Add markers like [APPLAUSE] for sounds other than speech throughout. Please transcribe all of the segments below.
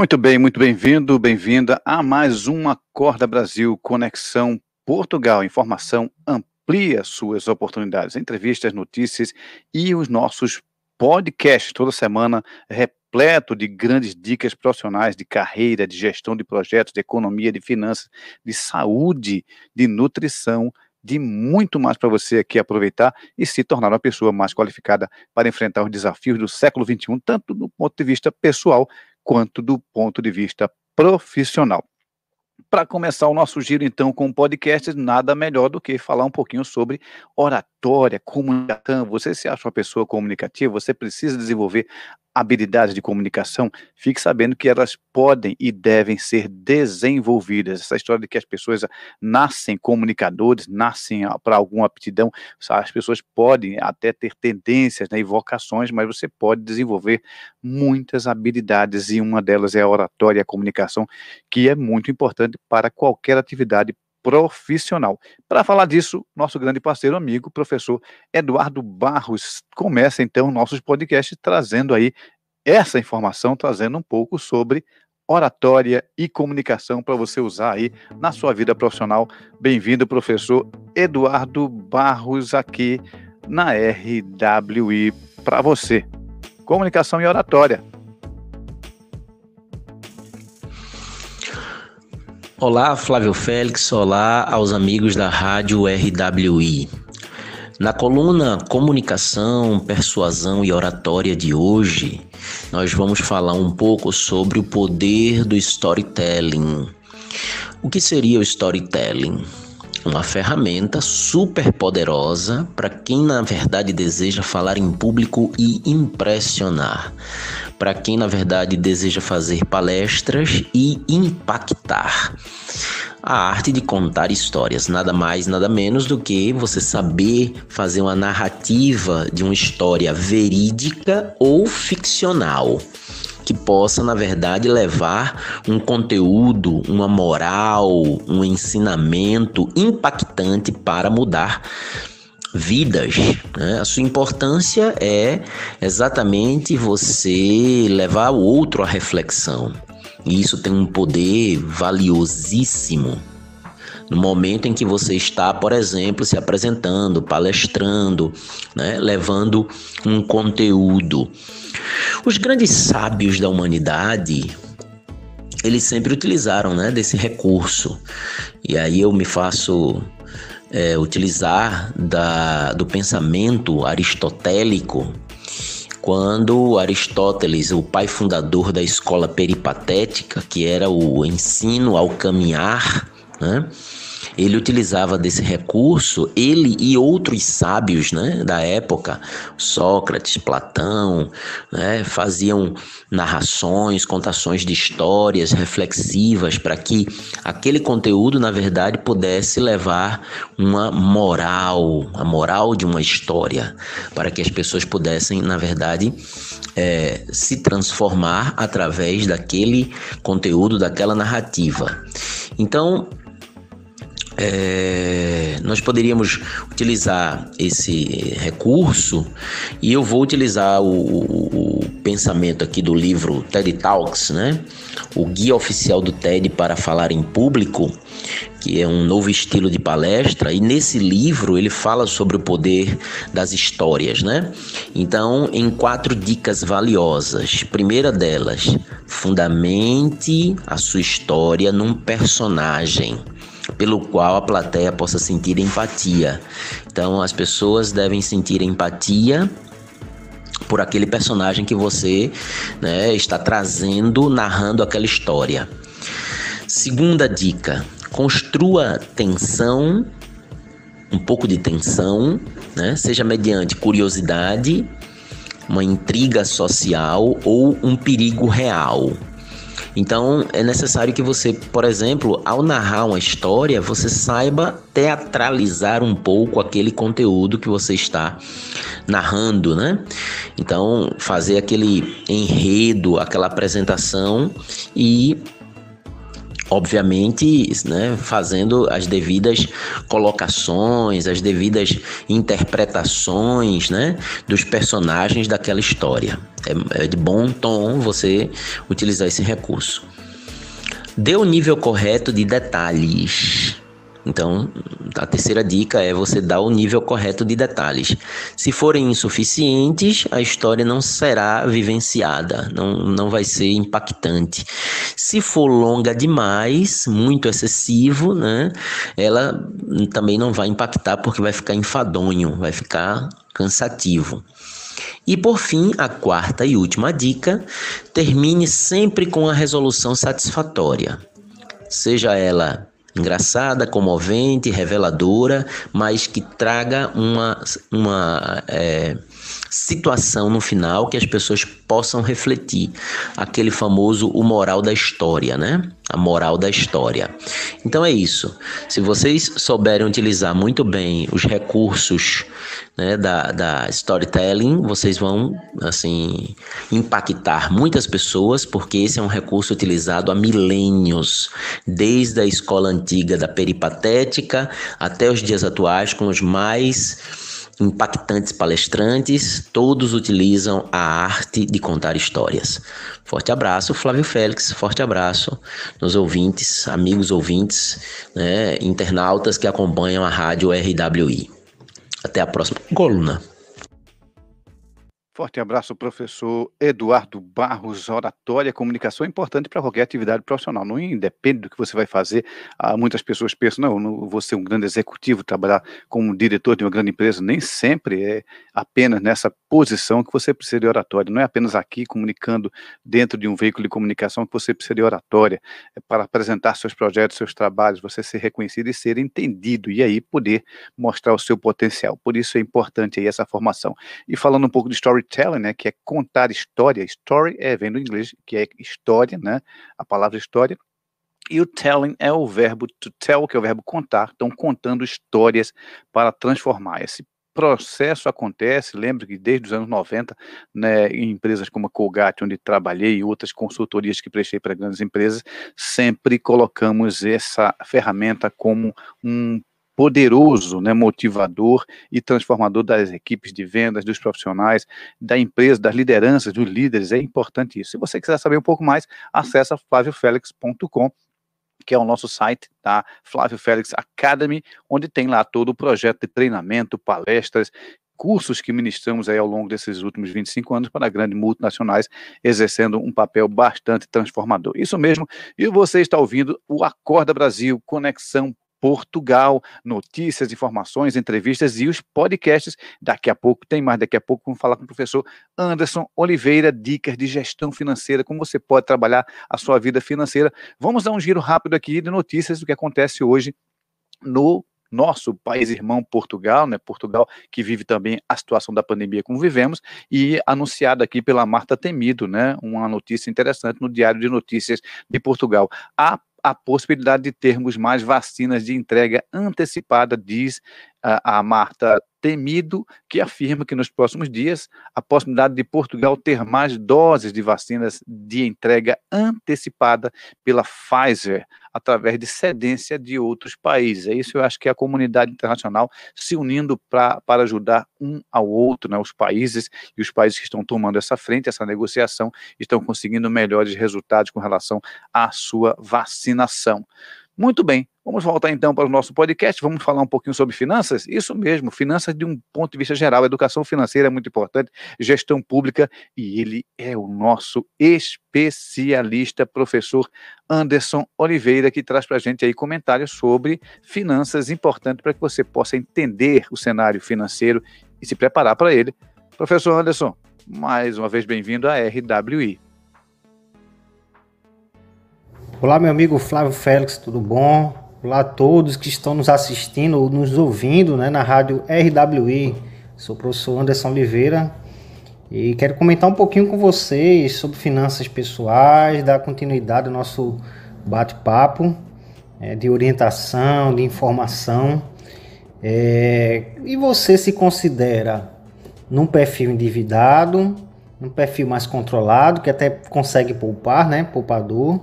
Muito bem, muito bem-vindo, bem-vinda a mais uma Corda Brasil Conexão Portugal. Informação amplia suas oportunidades, entrevistas, notícias e os nossos podcasts toda semana repleto de grandes dicas profissionais de carreira, de gestão de projetos, de economia, de finanças, de saúde, de nutrição, de muito mais para você aqui aproveitar e se tornar uma pessoa mais qualificada para enfrentar os desafios do século XXI, tanto do ponto de vista pessoal quanto do ponto de vista profissional. Para começar o nosso giro, então, com o podcast, nada melhor do que falar um pouquinho sobre oratória, comunicação. Você se acha uma pessoa comunicativa, você precisa desenvolver habilidades de comunicação, fique sabendo que elas podem e devem ser desenvolvidas. Essa história de que as pessoas nascem comunicadores, nascem para alguma aptidão, as pessoas podem até ter tendências né, e vocações, mas você pode desenvolver muitas habilidades e uma delas é a oratória e a comunicação, que é muito importante para qualquer atividade profissional. Para falar disso, nosso grande parceiro amigo, professor Eduardo Barros, começa então nossos podcasts trazendo aí essa informação, trazendo um pouco sobre oratória e comunicação para você usar aí na sua vida profissional. Bem-vindo, professor Eduardo Barros, aqui na RWI para você. Comunicação e oratória. Olá, Flávio Félix. Olá aos amigos da Rádio RWI. Na coluna Comunicação, Persuasão e Oratória de hoje, nós vamos falar um pouco sobre o poder do storytelling. O que seria o storytelling? Uma ferramenta super poderosa para quem na verdade deseja falar em público e impressionar para quem na verdade deseja fazer palestras e impactar. A arte de contar histórias, nada mais, nada menos do que você saber fazer uma narrativa de uma história verídica ou ficcional que possa, na verdade, levar um conteúdo, uma moral, um ensinamento impactante para mudar vidas. Né? A sua importância é exatamente você levar o outro à reflexão. E isso tem um poder valiosíssimo. No momento em que você está, por exemplo, se apresentando, palestrando, né? levando um conteúdo. Os grandes sábios da humanidade, eles sempre utilizaram né, desse recurso. E aí eu me faço é, utilizar da, do pensamento aristotélico quando Aristóteles, o pai fundador da escola peripatética, que era o ensino ao caminhar, né? Ele utilizava desse recurso, ele e outros sábios né, da época, Sócrates, Platão, né, faziam narrações, contações de histórias reflexivas para que aquele conteúdo, na verdade, pudesse levar uma moral, a moral de uma história, para que as pessoas pudessem, na verdade, é, se transformar através daquele conteúdo, daquela narrativa. Então, é, nós poderíamos utilizar esse recurso e eu vou utilizar o, o, pensamento aqui do livro TED Talks, né? O guia oficial do TED para falar em público, que é um novo estilo de palestra, e nesse livro ele fala sobre o poder das histórias, né? Então, em quatro dicas valiosas. Primeira delas, fundamente a sua história num personagem pelo qual a plateia possa sentir empatia. Então, as pessoas devem sentir empatia por aquele personagem que você né, está trazendo, narrando aquela história. Segunda dica: construa tensão, um pouco de tensão, né, seja mediante curiosidade, uma intriga social ou um perigo real. Então é necessário que você, por exemplo, ao narrar uma história, você saiba teatralizar um pouco aquele conteúdo que você está narrando, né? Então fazer aquele enredo, aquela apresentação e obviamente, né, fazendo as devidas colocações, as devidas interpretações, né, dos personagens daquela história. É, é de bom tom você utilizar esse recurso. Dê o nível correto de detalhes. Então, a terceira dica é você dar o nível correto de detalhes. Se forem insuficientes, a história não será vivenciada, não, não vai ser impactante. Se for longa demais, muito excessivo, né, ela também não vai impactar porque vai ficar enfadonho, vai ficar cansativo. E por fim, a quarta e última dica: termine sempre com a resolução satisfatória. Seja ela engraçada, comovente, reveladora, mas que traga uma, uma é, situação no final que as pessoas possam refletir. Aquele famoso o moral da história, né? A moral da história. Então é isso. Se vocês souberem utilizar muito bem os recursos né, da, da storytelling, vocês vão assim impactar muitas pessoas, porque esse é um recurso utilizado há milênios, desde a escola antiga da peripatética até os dias atuais, com os mais impactantes palestrantes, todos utilizam a arte de contar histórias. Forte abraço, Flávio Félix, forte abraço nos ouvintes, amigos ouvintes, né, internautas que acompanham a rádio RWI. Até a próxima coluna. Forte abraço, professor Eduardo Barros. Oratória, comunicação é importante para qualquer atividade profissional. Não independe do que você vai fazer. Há muitas pessoas pensam, não, não vou ser um grande executivo, trabalhar como diretor de uma grande empresa. Nem sempre é apenas nessa posição que você precisa de oratória. Não é apenas aqui comunicando dentro de um veículo de comunicação que você precisa de oratória. É para apresentar seus projetos, seus trabalhos, você ser reconhecido e ser entendido e aí poder mostrar o seu potencial. Por isso é importante aí essa formação. E falando um pouco de storytelling, storytelling, né, que é contar história. Story é vem do inglês, que é história, né? A palavra história. E o telling é o verbo to tell, que é o verbo contar. Então, contando histórias para transformar. Esse processo acontece, lembro que desde os anos 90, né, em empresas como a Colgate, onde trabalhei, e outras consultorias que prestei para grandes empresas, sempre colocamos essa ferramenta como um poderoso, né, motivador e transformador das equipes de vendas, dos profissionais, da empresa, das lideranças, dos líderes. É importante isso. Se você quiser saber um pouco mais, acessa flaviofelix.com que é o nosso site, tá? Flávio Félix Academy, onde tem lá todo o projeto de treinamento, palestras, cursos que ministramos aí ao longo desses últimos 25 anos para grandes multinacionais, exercendo um papel bastante transformador. Isso mesmo, e você está ouvindo o Acorda Brasil, Conexão Portugal, notícias, informações, entrevistas e os podcasts. Daqui a pouco tem mais, daqui a pouco vamos falar com o professor Anderson Oliveira, dicas de gestão financeira, como você pode trabalhar a sua vida financeira. Vamos dar um giro rápido aqui de notícias do que acontece hoje no nosso país irmão Portugal, né? Portugal que vive também a situação da pandemia como vivemos e anunciado aqui pela Marta Temido, né? Uma notícia interessante no Diário de Notícias de Portugal. A a possibilidade de termos mais vacinas de entrega antecipada, diz a, a Marta Temido, que afirma que nos próximos dias a possibilidade de Portugal ter mais doses de vacinas de entrega antecipada pela Pfizer, através de cedência de outros países. É isso eu acho que é a comunidade internacional se unindo pra, para ajudar um ao outro, né? os países e os países que estão tomando essa frente, essa negociação, estão conseguindo melhores resultados com relação à sua vacinação. Muito bem, vamos voltar então para o nosso podcast, vamos falar um pouquinho sobre finanças? Isso mesmo, finanças de um ponto de vista geral, educação financeira é muito importante, gestão pública, e ele é o nosso especialista, professor Anderson Oliveira, que traz para a gente aí comentários sobre finanças importantes para que você possa entender o cenário financeiro e se preparar para ele. Professor Anderson, mais uma vez bem-vindo à RWI. Olá, meu amigo Flávio Félix, tudo bom? Olá a todos que estão nos assistindo ou nos ouvindo né, na rádio RWI. Sou o professor Anderson Oliveira e quero comentar um pouquinho com vocês sobre finanças pessoais, dar continuidade ao nosso bate-papo é, de orientação, de informação. É, e você se considera num perfil endividado, num perfil mais controlado, que até consegue poupar, né? Poupador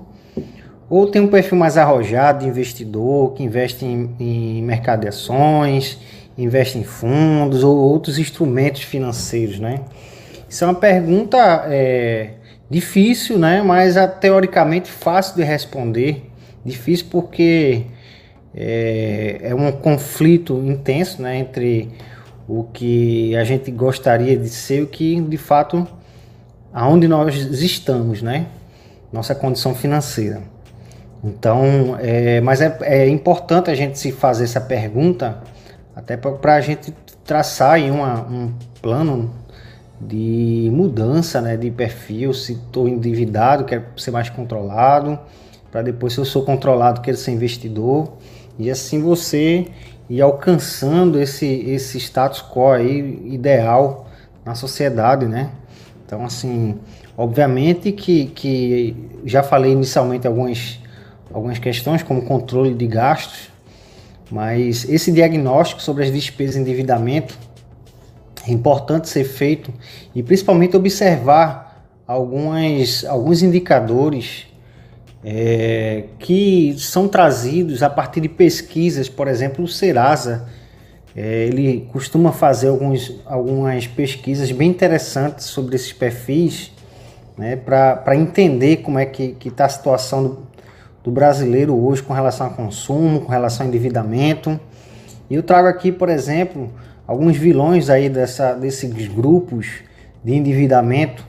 ou tem um perfil mais arrojado de investidor que investe em, em mercado de ações, investe em fundos ou outros instrumentos financeiros, né? Isso é uma pergunta é, difícil, né? Mas é, teoricamente fácil de responder. Difícil porque é, é um conflito intenso, né? Entre o que a gente gostaria de ser e o que de fato aonde nós estamos, né? Nossa condição financeira. Então, é, mas é, é importante a gente se fazer essa pergunta até para a gente traçar uma, um plano de mudança né, de perfil, se estou endividado, quero ser mais controlado, para depois, se eu sou controlado, quero ser investidor, e assim você ir alcançando esse, esse status quo aí ideal na sociedade, né? Então, assim, obviamente que, que já falei inicialmente algumas, algumas questões, como controle de gastos, mas esse diagnóstico sobre as despesas de endividamento é importante ser feito e principalmente observar algumas, alguns indicadores é, que são trazidos a partir de pesquisas, por exemplo, o Serasa, é, ele costuma fazer alguns, algumas pesquisas bem interessantes sobre esses perfis, né, para entender como é que está a situação do, do brasileiro hoje com relação a consumo, com relação a endividamento. E eu trago aqui, por exemplo, alguns vilões aí dessa, desses grupos de endividamento,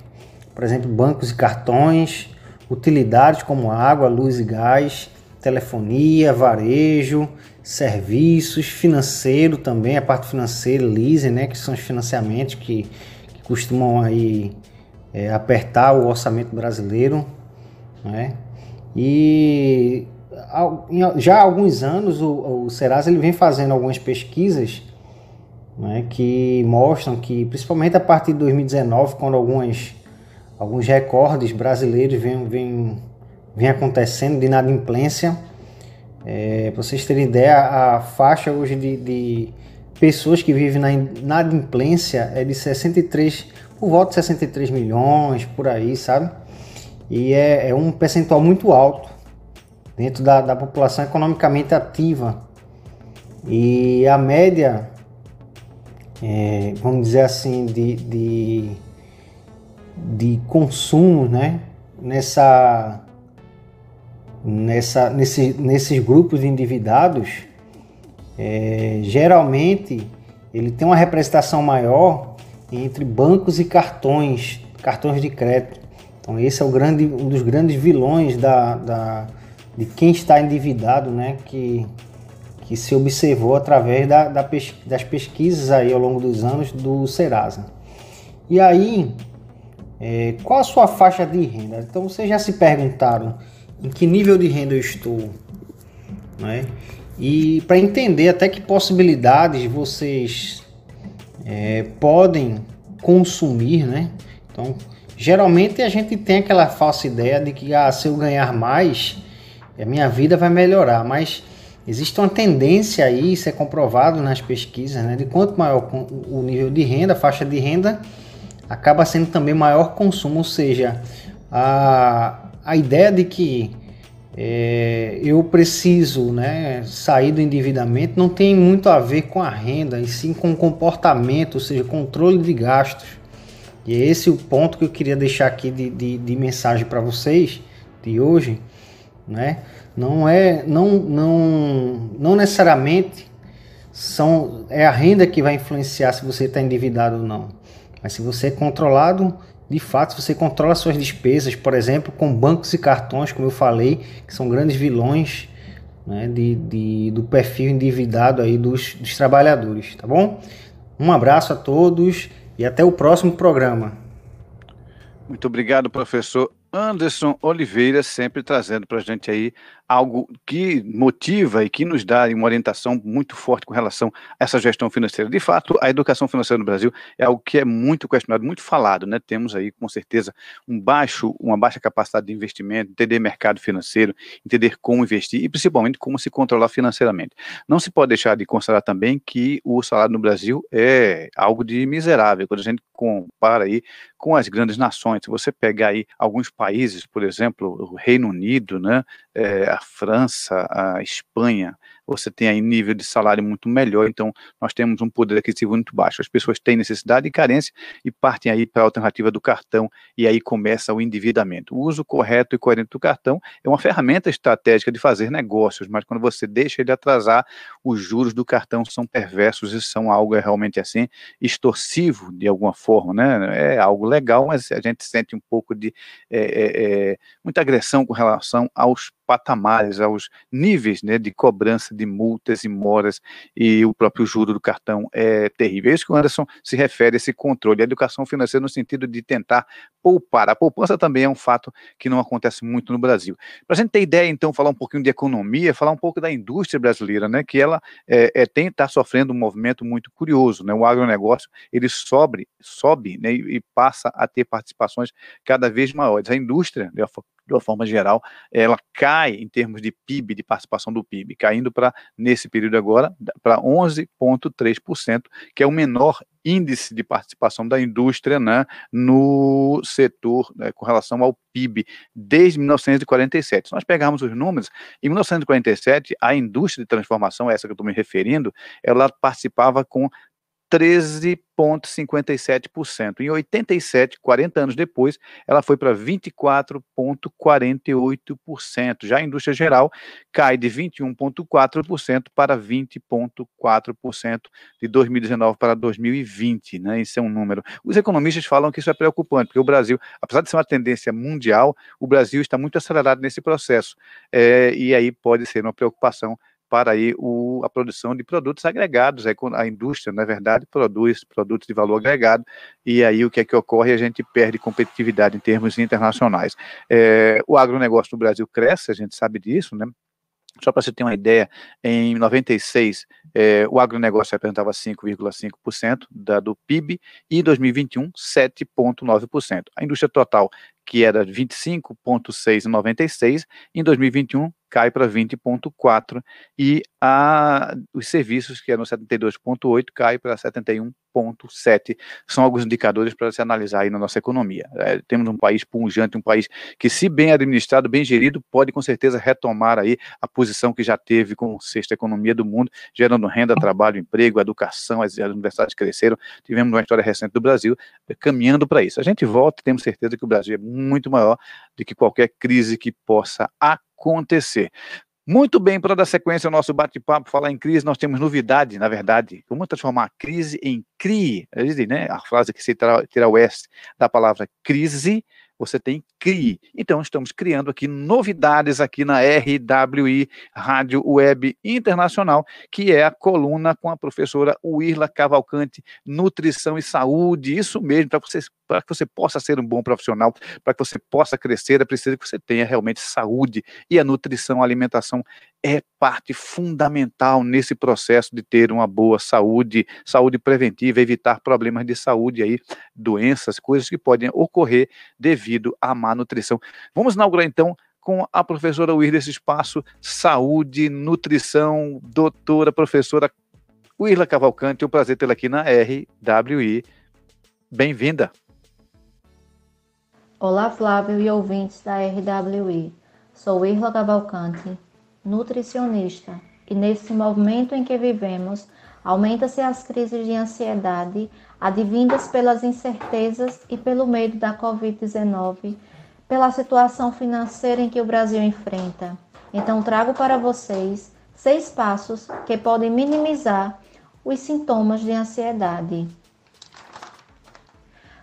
por exemplo, bancos e cartões, utilidades como água, luz e gás, telefonia, varejo, serviços, financeiro também, a parte financeira, leasing, né, que são os financiamentos que, que costumam aí é, apertar o orçamento brasileiro, né? E já há alguns anos o, o Serasa ele vem fazendo algumas pesquisas né, que mostram que, principalmente a partir de 2019, quando algumas, alguns recordes brasileiros vêm, vêm, vêm acontecendo de inadimplência, é, para vocês terem ideia, a faixa hoje de, de pessoas que vivem na inadimplência é de 63, por volta de 63 milhões, por aí, sabe? E é, é um percentual muito alto dentro da, da população economicamente ativa. E a média é, vamos dizer assim, de, de, de consumo, né? Nessa, nessa, nesse, nesses grupos endividados, é, geralmente ele tem uma representação maior entre bancos e cartões, cartões de crédito. Então esse é o grande, um dos grandes vilões da, da, de quem está endividado, né? Que que se observou através da, da pes das pesquisas aí ao longo dos anos do Serasa. E aí, é, qual a sua faixa de renda? Então vocês já se perguntaram em que nível de renda eu estou, né? E para entender até que possibilidades vocês é, podem consumir, né? Então, geralmente a gente tem aquela falsa ideia de que ah, se eu ganhar mais, a minha vida vai melhorar, mas Existe uma tendência aí, isso é comprovado nas pesquisas, né, de quanto maior o nível de renda, a faixa de renda, acaba sendo também maior consumo, ou seja, a, a ideia de que é, eu preciso né, sair do endividamento não tem muito a ver com a renda, e sim com o comportamento, ou seja, controle de gastos. E é esse o ponto que eu queria deixar aqui de, de, de mensagem para vocês de hoje, né? Não é, não, não, não necessariamente são é a renda que vai influenciar se você está endividado ou não. Mas se você é controlado, de fato, se você controla suas despesas, por exemplo, com bancos e cartões, como eu falei, que são grandes vilões né, de, de, do perfil endividado aí dos, dos trabalhadores, tá bom? Um abraço a todos e até o próximo programa. Muito obrigado, professor Anderson Oliveira, sempre trazendo para a gente aí algo que motiva e que nos dá uma orientação muito forte com relação a essa gestão financeira. De fato, a educação financeira no Brasil é algo que é muito questionado, muito falado, né? Temos aí, com certeza, um baixo, uma baixa capacidade de investimento, entender mercado financeiro, entender como investir e principalmente como se controlar financeiramente. Não se pode deixar de considerar também que o salário no Brasil é algo de miserável. Quando a gente compara aí com as grandes nações, se você pegar aí alguns países, por exemplo, o Reino Unido, né, é, a França, a Espanha, você tem aí nível de salário muito melhor, então nós temos um poder aquisitivo muito baixo. As pessoas têm necessidade e carência e partem aí para a alternativa do cartão e aí começa o endividamento. O uso correto e coerente do cartão é uma ferramenta estratégica de fazer negócios, mas quando você deixa ele atrasar, os juros do cartão são perversos e são algo realmente assim extorsivo de alguma forma, né? É algo legal, mas a gente sente um pouco de é, é, é muita agressão com relação aos patamares, aos níveis né, de cobrança de multas e moras e o próprio juro do cartão é terrível. É isso que o Anderson se refere, esse controle, a educação financeira no sentido de tentar poupar. A poupança também é um fato que não acontece muito no Brasil. Para a gente ter ideia, então, falar um pouquinho de economia, falar um pouco da indústria brasileira, né, que ela é, é, tem está sofrendo um movimento muito curioso, né, o agronegócio ele sobe, sobe né, e, passa a ter participações cada vez maiores. A indústria, de uma forma geral, ela cai em termos de PIB, de participação do PIB, caindo para, nesse período agora, para 11,3%, que é o menor índice de participação da indústria né, no setor né, com relação ao PIB desde 1947. Se nós pegarmos os números, em 1947, a indústria de transformação, essa que eu estou me referindo, ela participava com 13,57%. Em 87, 40 anos depois, ela foi para 24,48%. Já a indústria geral cai de 21,4% para 20,4% de 2019 para 2020. Né? Isso é um número. Os economistas falam que isso é preocupante, porque o Brasil, apesar de ser uma tendência mundial, o Brasil está muito acelerado nesse processo. É, e aí pode ser uma preocupação para aí o, a produção de produtos agregados. A indústria, na verdade, produz produtos de valor agregado, e aí o que é que ocorre? A gente perde competitividade em termos internacionais. É, o agronegócio no Brasil cresce, a gente sabe disso, né? Só para você ter uma ideia, em 96, é, o agronegócio representava 5,5% do PIB e em 2021, 7,9%. A indústria total, que era 25,6% em 96, em 2021 cai para 20,4% e a, os serviços, que eram 72,8%, cai para 71,7%. São alguns indicadores para se analisar aí na nossa economia. É, temos um país pungente, um país que, se bem administrado, bem gerido, pode com certeza retomar aí a posição que já teve como sexta economia do mundo, gerando renda, trabalho, emprego, educação, as, as universidades cresceram. Tivemos uma história recente do Brasil é, caminhando para isso. A gente volta e temos certeza que o Brasil é muito maior do que qualquer crise que possa acontecer. Muito bem, para dar sequência ao nosso bate-papo, falar em crise, nós temos novidade, na verdade. Como transformar a crise em CRI? Né? A frase que se tira o S da palavra crise, você tem CRI. Então, estamos criando aqui novidades aqui na RWI, Rádio Web Internacional, que é a coluna com a professora Wirla Cavalcante, Nutrição e Saúde. Isso mesmo, para você, para que você possa ser um bom profissional, para que você possa crescer, é preciso que você tenha realmente saúde. E a nutrição, a alimentação é parte fundamental nesse processo de ter uma boa saúde, saúde preventiva, evitar problemas de saúde aí, doenças, coisas que podem ocorrer devido à má nutrição. Vamos inaugurar então com a professora Uir desse espaço Saúde, Nutrição, doutora, professora Wirla Cavalcante, é um prazer tê-la aqui na RWI. Bem-vinda. Olá, Flávio e ouvintes da RWI. Sou Irla Cavalcante, nutricionista, e nesse momento em que vivemos, aumenta-se as crises de ansiedade advindas pelas incertezas e pelo medo da Covid-19, pela situação financeira em que o Brasil enfrenta. Então, trago para vocês seis passos que podem minimizar os sintomas de ansiedade.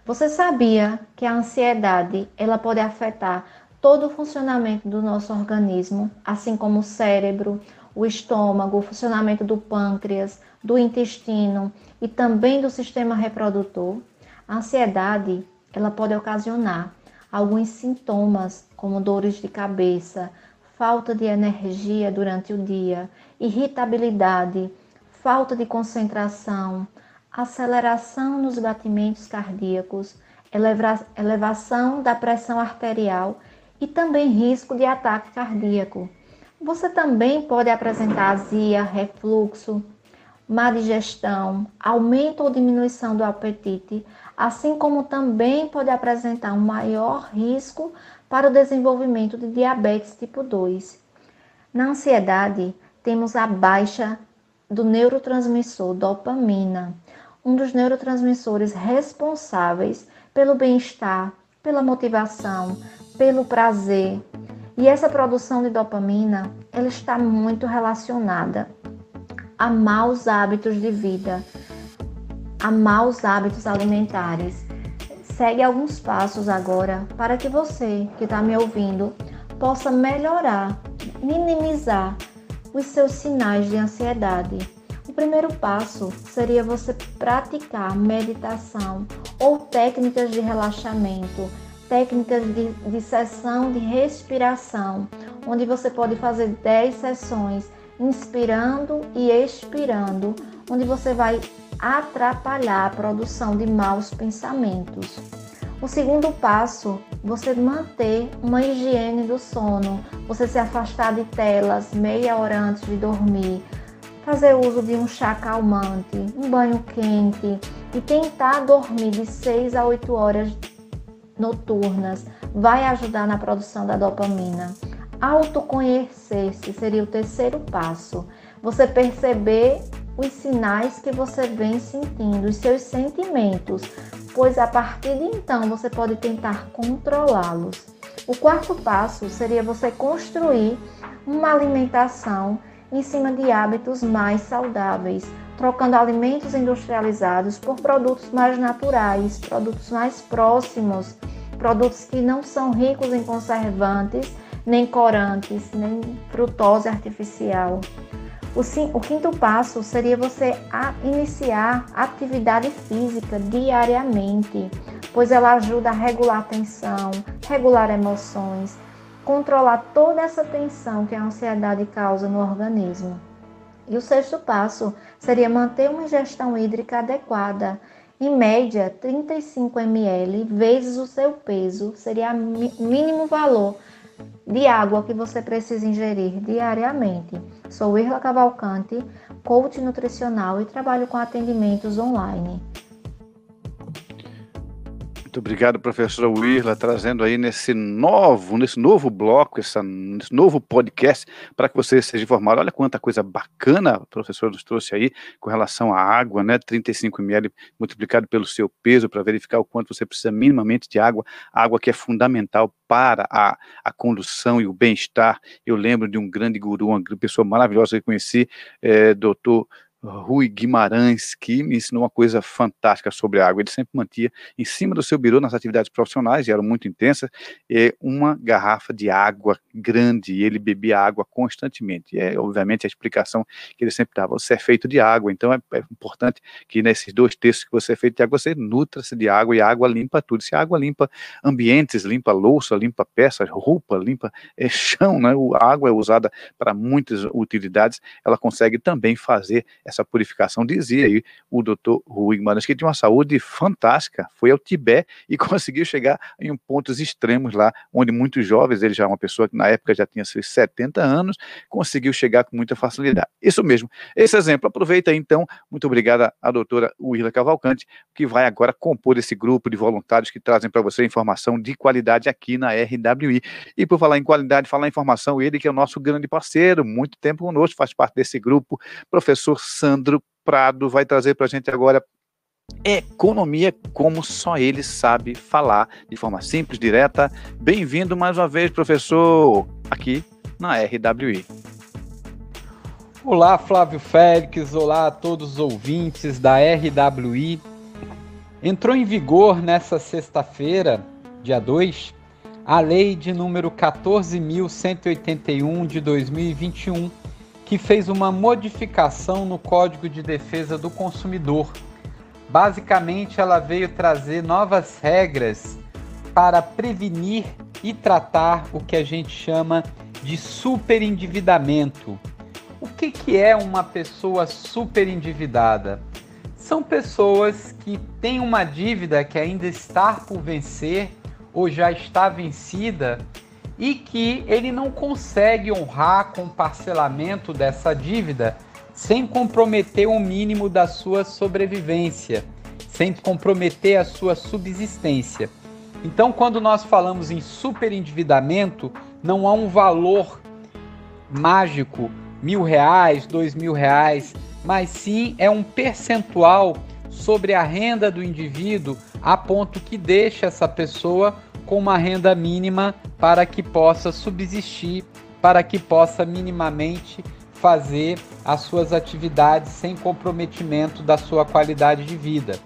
Você sabia que a ansiedade ela pode afetar todo o funcionamento do nosso organismo, assim como o cérebro, o estômago, o funcionamento do pâncreas, do intestino e também do sistema reprodutor. A ansiedade, ela pode ocasionar alguns sintomas como dores de cabeça, falta de energia durante o dia, irritabilidade, falta de concentração, aceleração nos batimentos cardíacos, elevação da pressão arterial e também risco de ataque cardíaco. Você também pode apresentar azia, refluxo, má digestão, aumento ou diminuição do apetite, assim como também pode apresentar um maior risco para o desenvolvimento de diabetes tipo 2. Na ansiedade, temos a baixa do neurotransmissor dopamina, um dos neurotransmissores responsáveis pelo bem-estar, pela motivação, pelo prazer. E essa produção de dopamina, ela está muito relacionada a maus hábitos de vida, a maus hábitos alimentares. Segue alguns passos agora para que você que está me ouvindo possa melhorar, minimizar os seus sinais de ansiedade. O primeiro passo seria você praticar meditação ou técnicas de relaxamento, técnicas de, de sessão de respiração, onde você pode fazer 10 sessões inspirando e expirando, onde você vai atrapalhar a produção de maus pensamentos. O segundo passo, você manter uma higiene do sono, você se afastar de telas meia hora antes de dormir, fazer uso de um chá calmante, um banho quente e tentar dormir de 6 a 8 horas noturnas vai ajudar na produção da dopamina. Autoconhecer-se seria o terceiro passo. Você perceber os sinais que você vem sentindo, os seus sentimentos, pois a partir de então você pode tentar controlá-los. O quarto passo seria você construir uma alimentação em cima de hábitos mais saudáveis, trocando alimentos industrializados por produtos mais naturais, produtos mais próximos, produtos que não são ricos em conservantes, nem corantes, nem frutose artificial. O, o quinto passo seria você iniciar atividade física diariamente, pois ela ajuda a regular a tensão, regular emoções, controlar toda essa tensão que a ansiedade causa no organismo. E o sexto passo seria manter uma ingestão hídrica adequada, em média 35 ml vezes o seu peso, seria o mínimo valor de água que você precisa ingerir diariamente. Sou Irla Cavalcante, coach nutricional e trabalho com atendimentos online. Muito obrigado, professora Wirla, trazendo aí nesse novo, nesse novo bloco, essa, nesse novo podcast, para que você seja informado. Olha quanta coisa bacana a professora nos trouxe aí com relação à água, né? 35 ml multiplicado pelo seu peso para verificar o quanto você precisa minimamente de água, água que é fundamental para a, a condução e o bem-estar. Eu lembro de um grande guru, uma pessoa maravilhosa que eu conheci, é, doutor Rui Guimarães, que me ensinou uma coisa fantástica sobre a água. Ele sempre mantinha em cima do seu birô, nas atividades profissionais, e eram muito intensas, uma garrafa de água grande, e ele bebia água constantemente. E é, obviamente, a explicação que ele sempre dava: você é feito de água, então é, é importante que nesses dois textos que você é feito de água, você nutra-se de água, e a água limpa tudo. Se a água limpa ambientes, limpa louça, limpa peças, roupa, limpa é, chão, né? a água é usada para muitas utilidades, ela consegue também fazer essa essa purificação, dizia aí o doutor Rui Guimarães, que tinha uma saúde fantástica, foi ao Tibete [LAUGHS] e conseguiu chegar em pontos extremos lá, onde muitos jovens, ele já é uma pessoa que na época já tinha seus 70 anos, conseguiu chegar com muita facilidade. Isso mesmo, esse exemplo, aproveita aí, então, muito obrigada à doutora Willa Cavalcante, que vai agora compor esse grupo de voluntários que trazem para você informação de qualidade aqui na RWI. E por falar em qualidade, falar em informação, ele que é o nosso grande parceiro, muito tempo conosco, faz parte desse grupo, professor Sandro Prado vai trazer para a gente agora economia como só ele sabe falar, de forma simples, direta. Bem-vindo mais uma vez, professor, aqui na RWI. Olá, Flávio Félix, olá a todos os ouvintes da RWI. Entrou em vigor nessa sexta-feira, dia 2, a lei de número 14.181 de 2021 que fez uma modificação no Código de Defesa do Consumidor. Basicamente, ela veio trazer novas regras para prevenir e tratar o que a gente chama de superendividamento. O que, que é uma pessoa superendividada? São pessoas que têm uma dívida que ainda está por vencer ou já está vencida e que ele não consegue honrar com o parcelamento dessa dívida sem comprometer o mínimo da sua sobrevivência, sem comprometer a sua subsistência. Então, quando nós falamos em superendividamento, não há um valor mágico, mil reais, dois mil reais, mas sim é um percentual sobre a renda do indivíduo a ponto que deixa essa pessoa com uma renda mínima para que possa subsistir, para que possa minimamente fazer as suas atividades sem comprometimento da sua qualidade de vida.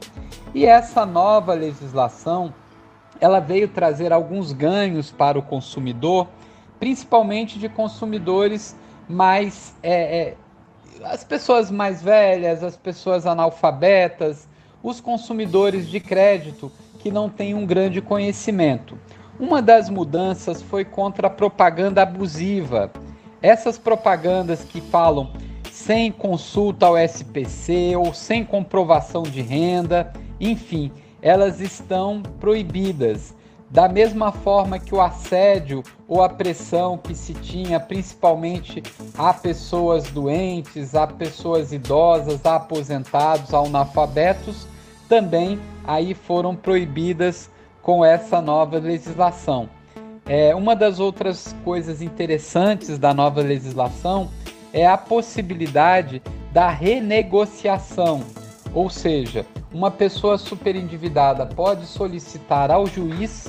E essa nova legislação ela veio trazer alguns ganhos para o consumidor, principalmente de consumidores mais. É, é, as pessoas mais velhas, as pessoas analfabetas, os consumidores de crédito que não têm um grande conhecimento. Uma das mudanças foi contra a propaganda abusiva. Essas propagandas que falam sem consulta ao SPC ou sem comprovação de renda, enfim, elas estão proibidas. Da mesma forma que o assédio ou a pressão que se tinha, principalmente a pessoas doentes, a pessoas idosas, a aposentados, a analfabetos, também aí foram proibidas com essa nova legislação. É, uma das outras coisas interessantes da nova legislação é a possibilidade da renegociação, ou seja, uma pessoa superendividada pode solicitar ao juiz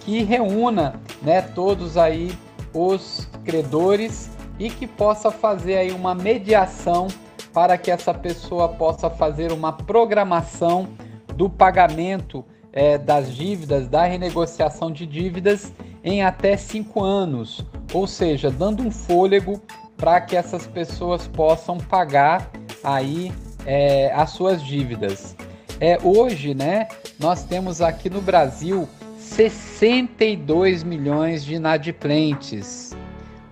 que reúna né, todos aí os credores e que possa fazer aí uma mediação para que essa pessoa possa fazer uma programação do pagamento é, das dívidas, da renegociação de dívidas em até cinco anos, ou seja, dando um fôlego para que essas pessoas possam pagar aí é, as suas dívidas. É, hoje, né, nós temos aqui no Brasil 62 milhões de inadimplentes.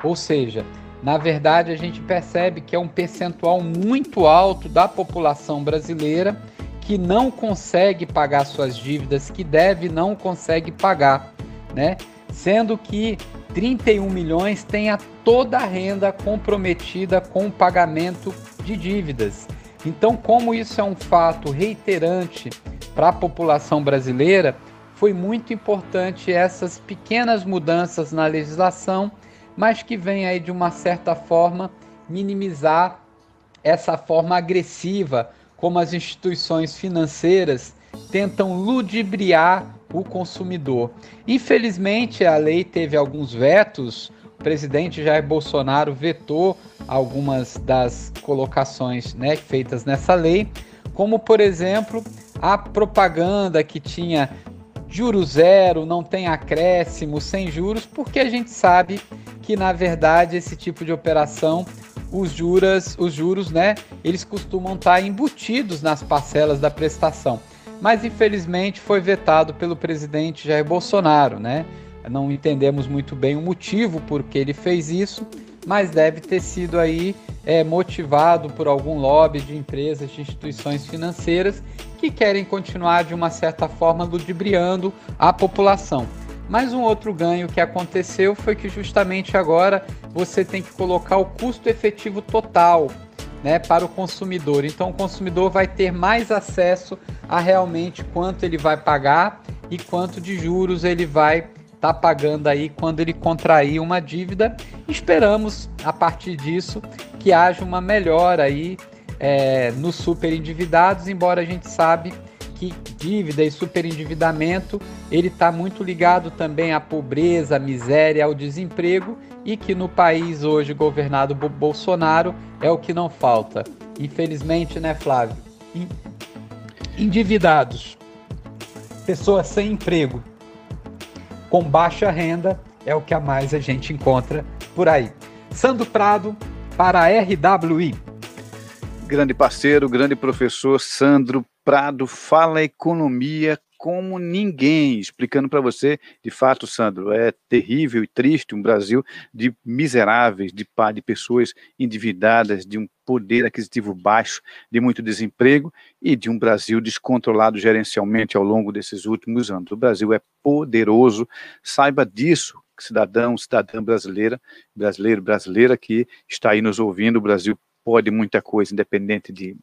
Ou seja, na verdade, a gente percebe que é um percentual muito alto da população brasileira que não consegue pagar suas dívidas, que deve não consegue pagar, né? Sendo que 31 milhões tem a toda a renda comprometida com o pagamento de dívidas. Então, como isso é um fato reiterante para a população brasileira, foi muito importante essas pequenas mudanças na legislação, mas que vem aí de uma certa forma minimizar essa forma agressiva como as instituições financeiras tentam ludibriar o consumidor. Infelizmente, a lei teve alguns vetos o presidente Jair Bolsonaro vetou algumas das colocações né, feitas nessa lei, como, por exemplo, a propaganda que tinha juro zero, não tem acréscimo, sem juros, porque a gente sabe que, na verdade, esse tipo de operação, os juros, os juros, né, eles costumam estar embutidos nas parcelas da prestação. Mas, infelizmente, foi vetado pelo presidente Jair Bolsonaro, né? não entendemos muito bem o motivo por que ele fez isso, mas deve ter sido aí é, motivado por algum lobby de empresas, de instituições financeiras que querem continuar de uma certa forma ludibriando a população. Mas um outro ganho que aconteceu foi que justamente agora você tem que colocar o custo efetivo total né, para o consumidor. Então o consumidor vai ter mais acesso a realmente quanto ele vai pagar e quanto de juros ele vai está pagando aí quando ele contrair uma dívida. Esperamos, a partir disso, que haja uma melhora aí é, nos superendividados, embora a gente sabe que dívida e superendividamento ele está muito ligado também à pobreza, à miséria, ao desemprego e que no país hoje governado por Bolsonaro é o que não falta. Infelizmente, né, Flávio? Endividados, pessoas sem emprego, com baixa renda é o que a mais a gente encontra por aí. Sandro Prado para a RWI. Grande parceiro, grande professor Sandro Prado, fala economia como ninguém, explicando para você, de fato, Sandro, é terrível e triste um Brasil de miseráveis, de, de pessoas endividadas, de um poder aquisitivo baixo, de muito desemprego e de um Brasil descontrolado gerencialmente ao longo desses últimos anos. O Brasil é poderoso, saiba disso, cidadão, cidadã brasileira, brasileiro, brasileira que está aí nos ouvindo, o Brasil pode muita coisa, independente de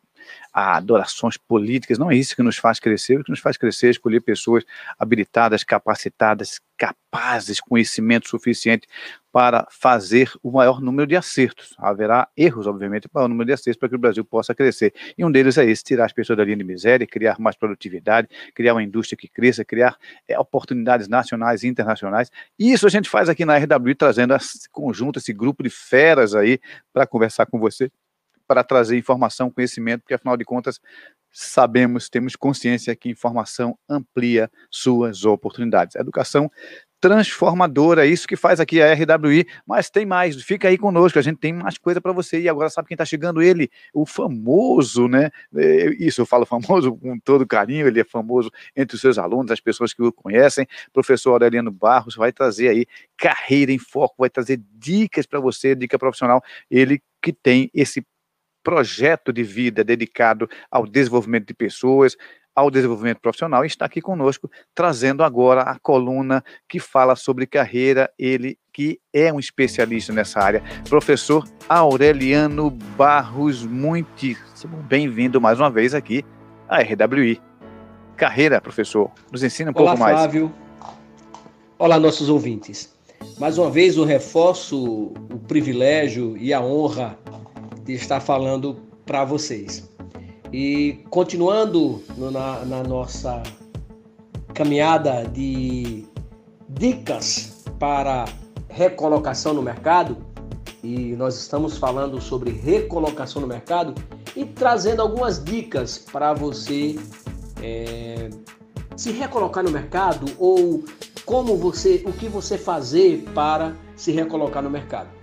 adorações políticas, não é isso que nos faz crescer, o que nos faz crescer é escolher pessoas habilitadas, capacitadas, capazes, conhecimento suficiente para fazer o maior número de acertos. Haverá erros, obviamente, para o número de acertos para que o Brasil possa crescer. E um deles é esse, tirar as pessoas da linha de miséria, criar mais produtividade, criar uma indústria que cresça, criar é, oportunidades nacionais e internacionais. E isso a gente faz aqui na RWI, trazendo esse conjunto, esse grupo de feras aí para conversar com você para trazer informação, conhecimento, porque afinal de contas sabemos, temos consciência que informação amplia suas oportunidades. educação transformadora, é isso que faz aqui a RWI, mas tem mais, fica aí conosco, a gente tem mais coisa para você, e agora sabe quem está chegando? Ele, o famoso, né, é, isso eu falo famoso com todo carinho, ele é famoso entre os seus alunos, as pessoas que o conhecem, professor Aureliano Barros vai trazer aí carreira em foco, vai trazer dicas para você, dica profissional, ele que tem esse projeto de vida dedicado ao desenvolvimento de pessoas, ao desenvolvimento profissional, e está aqui conosco trazendo agora a coluna que fala sobre carreira, ele que é um especialista nessa área, professor Aureliano Barros, muitíssimo bem-vindo mais uma vez aqui à RWI. Carreira, professor, nos ensina um Olá, pouco mais. Flávio. Olá, nossos ouvintes. Mais uma vez eu reforço o privilégio e a honra de estar falando para vocês. E continuando na, na nossa caminhada de dicas para recolocação no mercado, e nós estamos falando sobre recolocação no mercado e trazendo algumas dicas para você é, se recolocar no mercado ou como você, o que você fazer para se recolocar no mercado.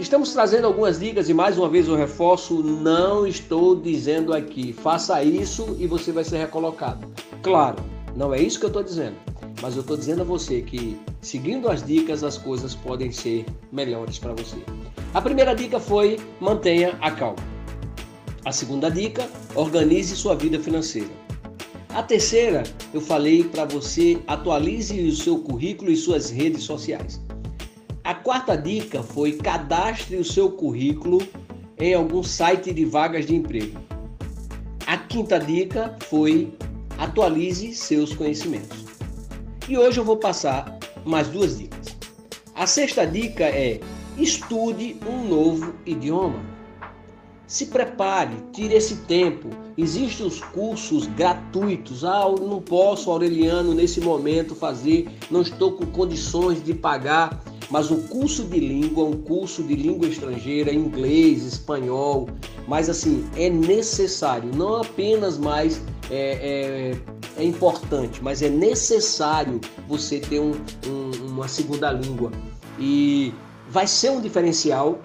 Estamos trazendo algumas dicas e mais uma vez eu reforço, não estou dizendo aqui, faça isso e você vai ser recolocado. Claro, não é isso que eu estou dizendo, mas eu estou dizendo a você que seguindo as dicas as coisas podem ser melhores para você. A primeira dica foi mantenha a calma. A segunda dica, organize sua vida financeira. A terceira, eu falei para você atualize o seu currículo e suas redes sociais. A quarta dica foi cadastre o seu currículo em algum site de vagas de emprego. A quinta dica foi atualize seus conhecimentos. E hoje eu vou passar mais duas dicas. A sexta dica é estude um novo idioma. Se prepare, tire esse tempo. Existem os cursos gratuitos. Ah, eu não posso, Aureliano, nesse momento fazer, não estou com condições de pagar mas o curso de língua, um curso de língua estrangeira, inglês, espanhol, mas assim, é necessário, não apenas mais é, é, é importante, mas é necessário você ter um, um, uma segunda língua. E vai ser um diferencial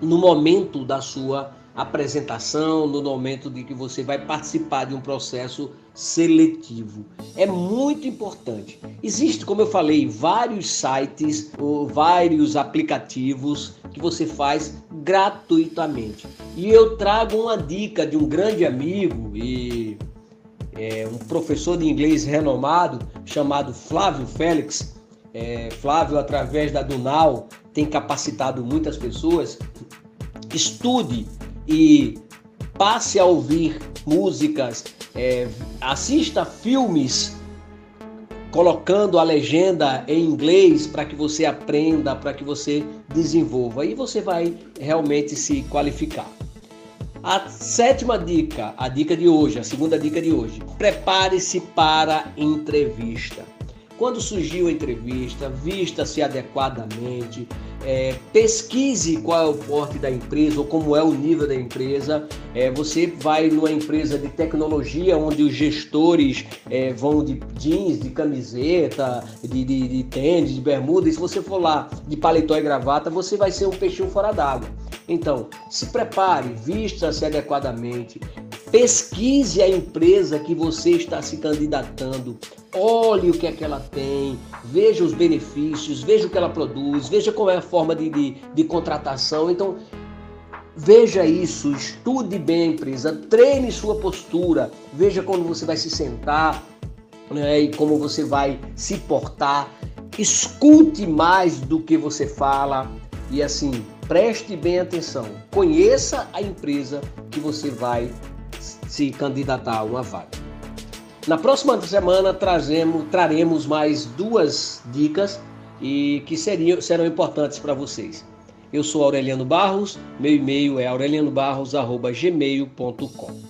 no momento da sua apresentação, no momento de que você vai participar de um processo seletivo. É muito importante. Existe, como eu falei, vários sites ou vários aplicativos que você faz gratuitamente. E eu trago uma dica de um grande amigo e é, um professor de inglês renomado chamado Flávio Félix. É, Flávio, através da Dunal, tem capacitado muitas pessoas. Estude e passe a ouvir músicas, é, assista filmes colocando a legenda em inglês para que você aprenda, para que você desenvolva e você vai realmente se qualificar. A sétima dica, a dica de hoje, a segunda dica de hoje: prepare-se para entrevista. Quando surgiu a entrevista, vista-se adequadamente, é, pesquise qual é o porte da empresa ou como é o nível da empresa. É, você vai numa empresa de tecnologia onde os gestores é, vão de jeans, de camiseta, de, de, de tênis, de bermuda, e se você for lá de paletó e gravata, você vai ser um peixinho fora d'água. Então, se prepare, vista-se adequadamente, Pesquise a empresa que você está se candidatando. Olhe o que é que ela tem, veja os benefícios, veja o que ela produz, veja qual é a forma de, de, de contratação. Então, veja isso, estude bem a empresa, treine sua postura, veja quando você vai se sentar né, e como você vai se portar. Escute mais do que você fala e assim, preste bem atenção. Conheça a empresa que você vai se candidatar a uma vaga. Na próxima semana trazemos, traremos mais duas dicas e que seriam, serão importantes para vocês. Eu sou Aureliano Barros, meu e-mail é aurelianobarros.gmail.com.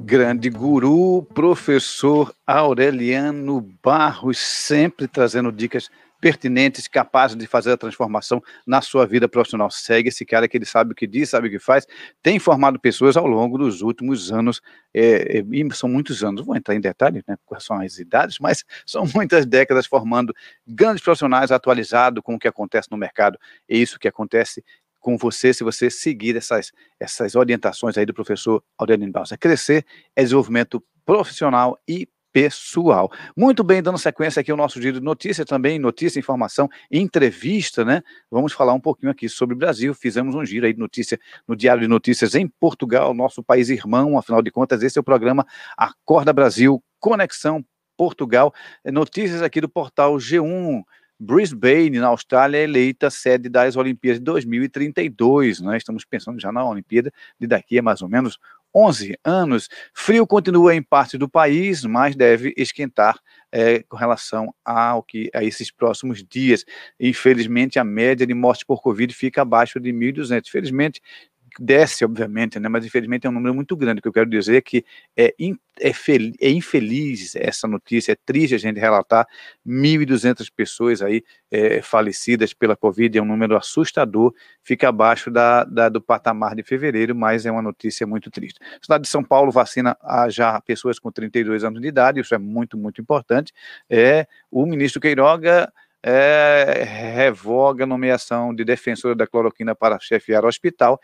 Grande guru, professor Aureliano Barros, sempre trazendo dicas pertinentes, capazes de fazer a transformação na sua vida profissional. Segue esse cara que ele sabe o que diz, sabe o que faz, tem formado pessoas ao longo dos últimos anos, é, é, e são muitos anos, vou entrar em detalhes, né, quais são as idades, mas [LAUGHS] são muitas décadas formando grandes profissionais atualizados com o que acontece no mercado, é isso que acontece com você se você seguir essas, essas orientações aí do professor Aurelino Barros. É crescer, é desenvolvimento profissional e pessoal. Muito bem, dando sequência aqui ao nosso giro de notícias, também notícia, informação, entrevista, né? Vamos falar um pouquinho aqui sobre o Brasil. Fizemos um giro aí de notícia no Diário de Notícias em Portugal, nosso país irmão, afinal de contas, esse é o programa Acorda Brasil, Conexão Portugal. Notícias aqui do portal G1. Brisbane, na Austrália, é eleita sede das Olimpíadas de 2032. Né? Estamos pensando já na Olimpíada de daqui a mais ou menos 11 anos. Frio continua em parte do país, mas deve esquentar é, com relação ao que a esses próximos dias. Infelizmente, a média de mortes por Covid fica abaixo de 1.200. Infelizmente, desce, obviamente, né? mas infelizmente é um número muito grande. O que eu quero dizer é que é, in, é, fel, é infeliz essa notícia, é triste a gente relatar 1.200 pessoas aí é, falecidas pela Covid, é um número assustador, fica abaixo da, da, do patamar de fevereiro, mas é uma notícia muito triste. A cidade de São Paulo vacina já pessoas com 32 anos de idade, isso é muito, muito importante. É, o ministro Queiroga é, revoga a nomeação de defensora da cloroquina para chefiar o hospital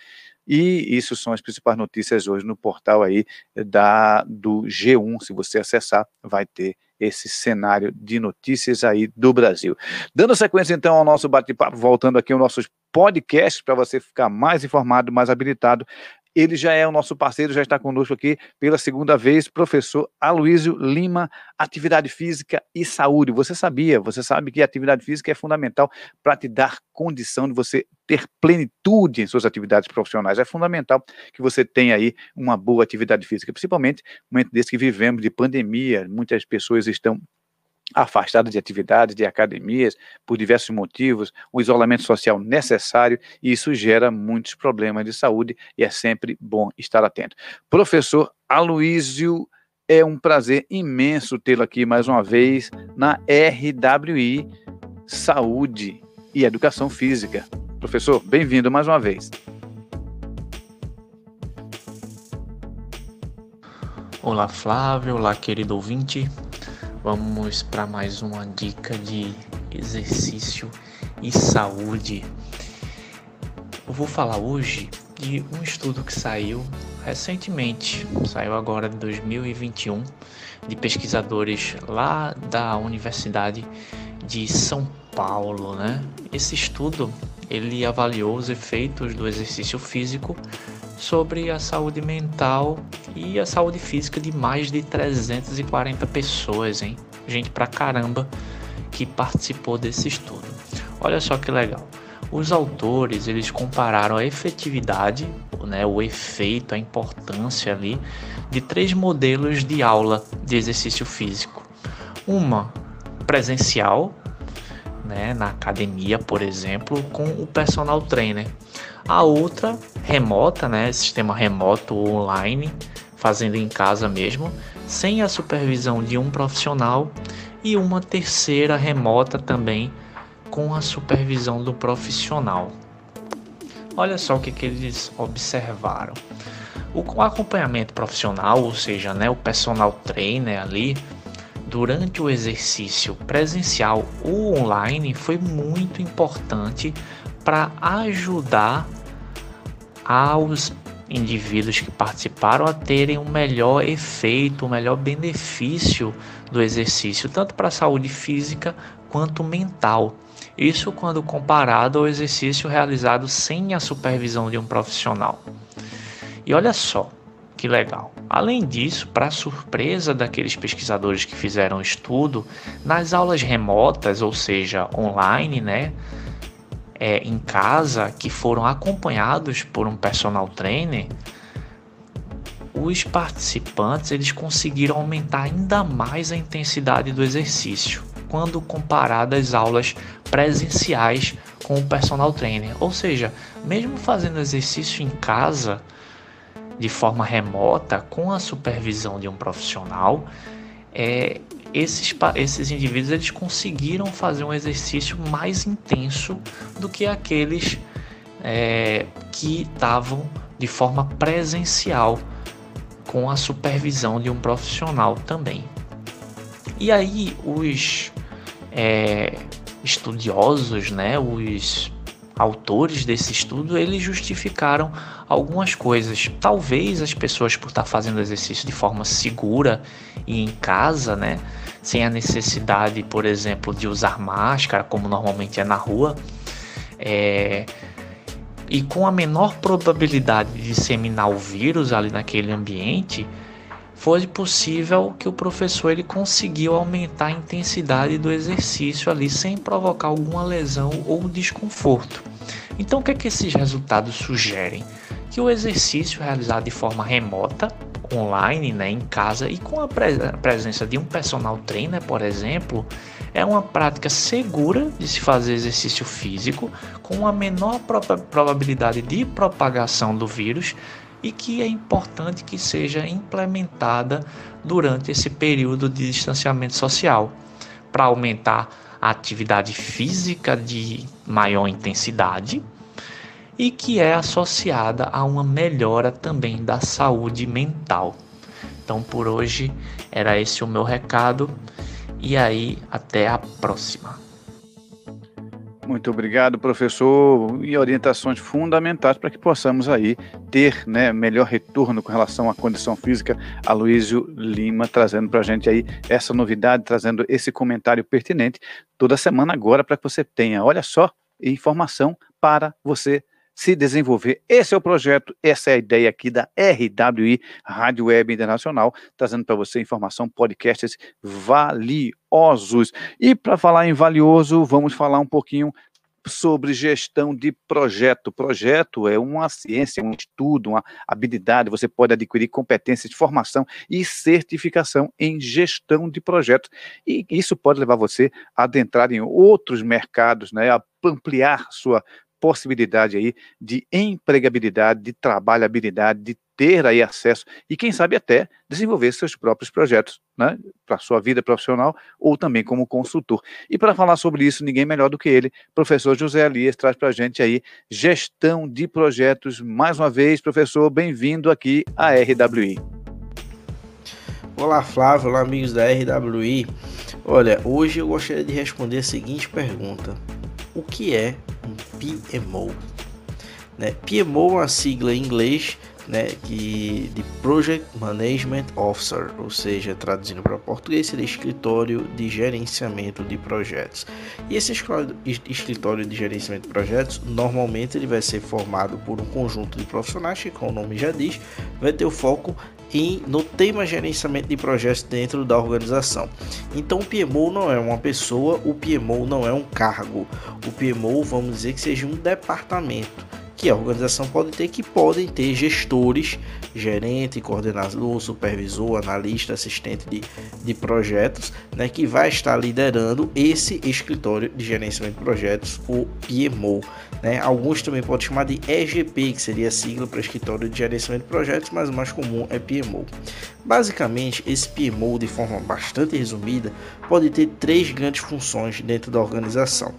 e isso são as principais notícias hoje no portal aí da do G1. Se você acessar, vai ter esse cenário de notícias aí do Brasil. Dando sequência então ao nosso bate-papo, voltando aqui aos nossos podcasts para você ficar mais informado, mais habilitado ele já é o nosso parceiro, já está conosco aqui pela segunda vez, professor Aloísio Lima, atividade física e saúde. Você sabia, você sabe que a atividade física é fundamental para te dar condição de você ter plenitude em suas atividades profissionais. É fundamental que você tenha aí uma boa atividade física, principalmente no momento desse que vivemos de pandemia, muitas pessoas estão afastada de atividades, de academias, por diversos motivos, o isolamento social necessário, e isso gera muitos problemas de saúde, e é sempre bom estar atento. Professor Aloísio, é um prazer imenso tê-lo aqui mais uma vez na RWI Saúde e Educação Física. Professor, bem-vindo mais uma vez. Olá, Flávio. Olá, querido ouvinte. Vamos para mais uma dica de exercício e saúde. Eu vou falar hoje de um estudo que saiu recentemente, saiu agora em 2021, de pesquisadores lá da Universidade de São Paulo, né? Esse estudo ele avaliou os efeitos do exercício físico sobre a saúde mental e a saúde física de mais de 340 pessoas, hein? Gente pra caramba que participou desse estudo. Olha só que legal. Os autores, eles compararam a efetividade, né, o efeito, a importância ali de três modelos de aula de exercício físico. Uma presencial, né, na academia, por exemplo, com o personal trainer. A outra remota, né, sistema remoto ou online, fazendo em casa mesmo, sem a supervisão de um profissional e uma terceira remota também com a supervisão do profissional. Olha só o que, que eles observaram. O acompanhamento profissional, ou seja, né, o personal trainer ali, durante o exercício presencial ou online foi muito importante para ajudar aos indivíduos que participaram a terem um melhor efeito, um melhor benefício do exercício, tanto para a saúde física quanto mental. Isso quando comparado ao exercício realizado sem a supervisão de um profissional. E olha só que legal. Além disso, para surpresa daqueles pesquisadores que fizeram o estudo, nas aulas remotas, ou seja, online, né, é, em casa que foram acompanhados por um personal trainer, os participantes eles conseguiram aumentar ainda mais a intensidade do exercício quando comparado às aulas presenciais com o personal trainer. Ou seja, mesmo fazendo exercício em casa de forma remota com a supervisão de um profissional, é, esses, esses indivíduos eles conseguiram fazer um exercício mais intenso do que aqueles é, que estavam de forma presencial com a supervisão de um profissional também. E aí os é, estudiosos, né, os autores desse estudo, eles justificaram algumas coisas. Talvez as pessoas por estar fazendo exercício de forma segura e em casa, né, sem a necessidade, por exemplo, de usar máscara, como normalmente é na rua, é, e com a menor probabilidade de disseminar o vírus ali naquele ambiente, foi possível que o professor ele conseguiu aumentar a intensidade do exercício ali sem provocar alguma lesão ou desconforto. Então, o que, é que esses resultados sugerem? Que o exercício realizado de forma remota online, né, em casa e com a presença de um personal trainer, por exemplo, é uma prática segura de se fazer exercício físico com a menor probabilidade de propagação do vírus e que é importante que seja implementada durante esse período de distanciamento social para aumentar a atividade física de maior intensidade e que é associada a uma melhora também da saúde mental. Então por hoje era esse o meu recado e aí até a próxima. Muito obrigado, professor, e orientações fundamentais para que possamos aí ter né, melhor retorno com relação à condição física. Aloysio Lima trazendo para a gente aí essa novidade, trazendo esse comentário pertinente toda semana agora para que você tenha, olha só, informação para você se desenvolver. Esse é o projeto, essa é a ideia aqui da RWI, Rádio Web Internacional, trazendo para você informação, podcasts valiosos. E para falar em valioso, vamos falar um pouquinho sobre gestão de projeto. Projeto é uma ciência, um estudo, uma habilidade. Você pode adquirir competências de formação e certificação em gestão de projetos. E isso pode levar você a adentrar em outros mercados, né, a ampliar sua possibilidade aí de empregabilidade, de trabalhabilidade, de ter aí acesso e quem sabe até desenvolver seus próprios projetos, né, para sua vida profissional ou também como consultor. E para falar sobre isso, ninguém melhor do que ele, professor José Elias, traz para a gente aí gestão de projetos. Mais uma vez, professor, bem-vindo aqui à RWI. Olá, Flávio, olá, amigos da RWI. Olha, hoje eu gostaria de responder a seguinte pergunta: O que é um PMO. Né? PMO é uma sigla em inglês né, que, de Project Management Officer, ou seja, traduzindo para português, seria escritório de gerenciamento de projetos. E esse escritório de gerenciamento de projetos, normalmente ele vai ser formado por um conjunto de profissionais que, como o nome já diz, vai ter o foco em, no tema gerenciamento de projetos dentro da organização. Então o PMO não é uma pessoa, o PMO não é um cargo. O PMO, vamos dizer que seja um departamento que a organização pode ter, que podem ter gestores, gerente, coordenador, supervisor, analista, assistente de, de projetos, né, que vai estar liderando esse escritório de gerenciamento de projetos, o PMO. Né? Alguns também podem chamar de EGP, que seria a sigla para escritório de gerenciamento de projetos, mas o mais comum é PMO. Basicamente, esse PMO, de forma bastante resumida, pode ter três grandes funções dentro da organização.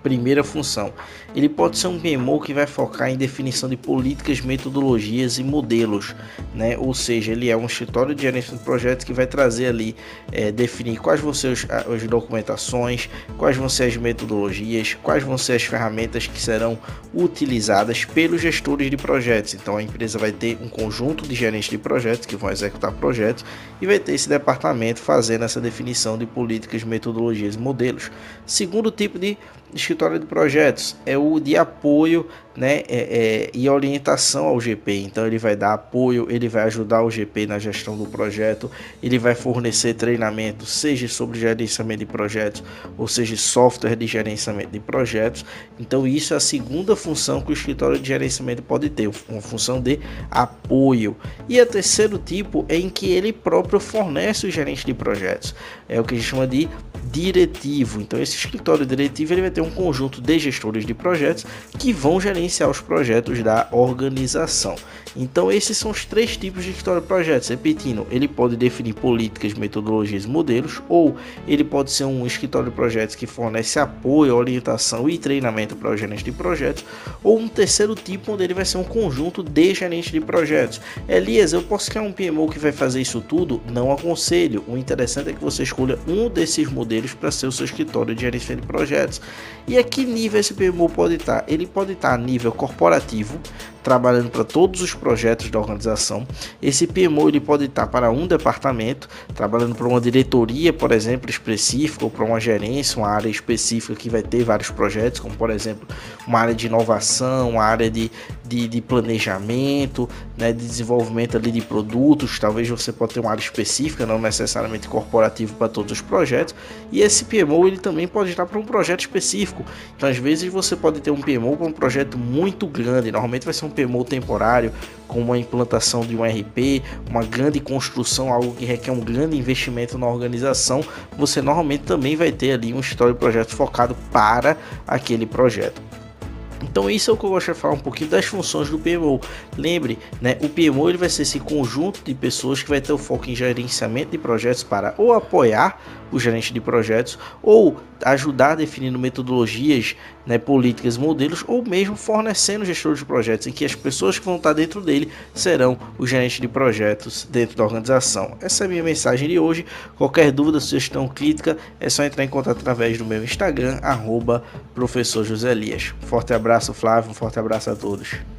Primeira função. Ele pode ser um PMO que vai focar em definição de políticas, metodologias e modelos, né? Ou seja, ele é um escritório de gerência de projetos que vai trazer ali, é, definir quais vão ser os, as documentações, quais vão ser as metodologias, quais vão ser as ferramentas que serão utilizadas pelos gestores de projetos. Então a empresa vai ter um conjunto de gerentes de projetos que vão executar projetos e vai ter esse departamento fazendo essa definição de políticas, metodologias e modelos. Segundo tipo de escritório de projetos é o de apoio né, é, é, e orientação ao GP. Então ele vai dar apoio, ele vai ajudar o GP na gestão do projeto, ele vai fornecer treinamento, seja sobre gerenciamento de projetos, ou seja, software de gerenciamento de projetos. Então isso é a segunda função que o escritório de gerenciamento pode ter, uma função de apoio. E o terceiro tipo é em que ele próprio fornece o gerente de projetos. É o que a gente chama de diretivo. Então esse escritório diretivo ele vai ter um conjunto de gestores de projetos que vão gerenciar os projetos da organização. Então esses são os três tipos de escritório de projetos. Repetindo, ele pode definir políticas, metodologias, modelos, ou ele pode ser um escritório de projetos que fornece apoio, orientação e treinamento para os gerentes de projetos, ou um terceiro tipo onde ele vai ser um conjunto de gerentes de projetos. Elias, eu posso criar um PMO que vai fazer isso tudo? Não aconselho. O interessante é que você escolha um desses modelos para ser o seu escritório de gerência de projetos. E a que nível esse PMO pode estar? Ele pode estar a nível corporativo, trabalhando para todos os projetos da organização. Esse PMO ele pode estar para um departamento, trabalhando para uma diretoria, por exemplo, específica, ou para uma gerência, uma área específica que vai ter vários projetos, como por exemplo, uma área de inovação, uma área de, de, de planejamento, né, de desenvolvimento ali de produtos. Talvez você pode ter uma área específica, não necessariamente corporativo para todos os projetos. E esse PMO ele também pode estar para um projeto específico. Então, às vezes você pode ter um PMO para um projeto muito grande. Normalmente vai ser um PMO temporário, com uma implantação de um RP, uma grande construção, algo que requer um grande investimento na organização, você normalmente também vai ter ali um história de projeto focado para aquele projeto. Então isso é o que eu gosto de falar um pouquinho das funções do PMO. Lembre, né, o PMO ele vai ser esse conjunto de pessoas que vai ter o foco em gerenciamento de projetos para ou apoiar o gerente de projetos, ou ajudar definindo metodologias, né, políticas, modelos, ou mesmo fornecendo gestores de projetos, em que as pessoas que vão estar dentro dele serão os gerentes de projetos dentro da organização. Essa é a minha mensagem de hoje. Qualquer dúvida, sugestão, crítica, é só entrar em contato através do meu Instagram, arroba professor José Elias. Forte abraço, Flávio, um forte abraço a todos.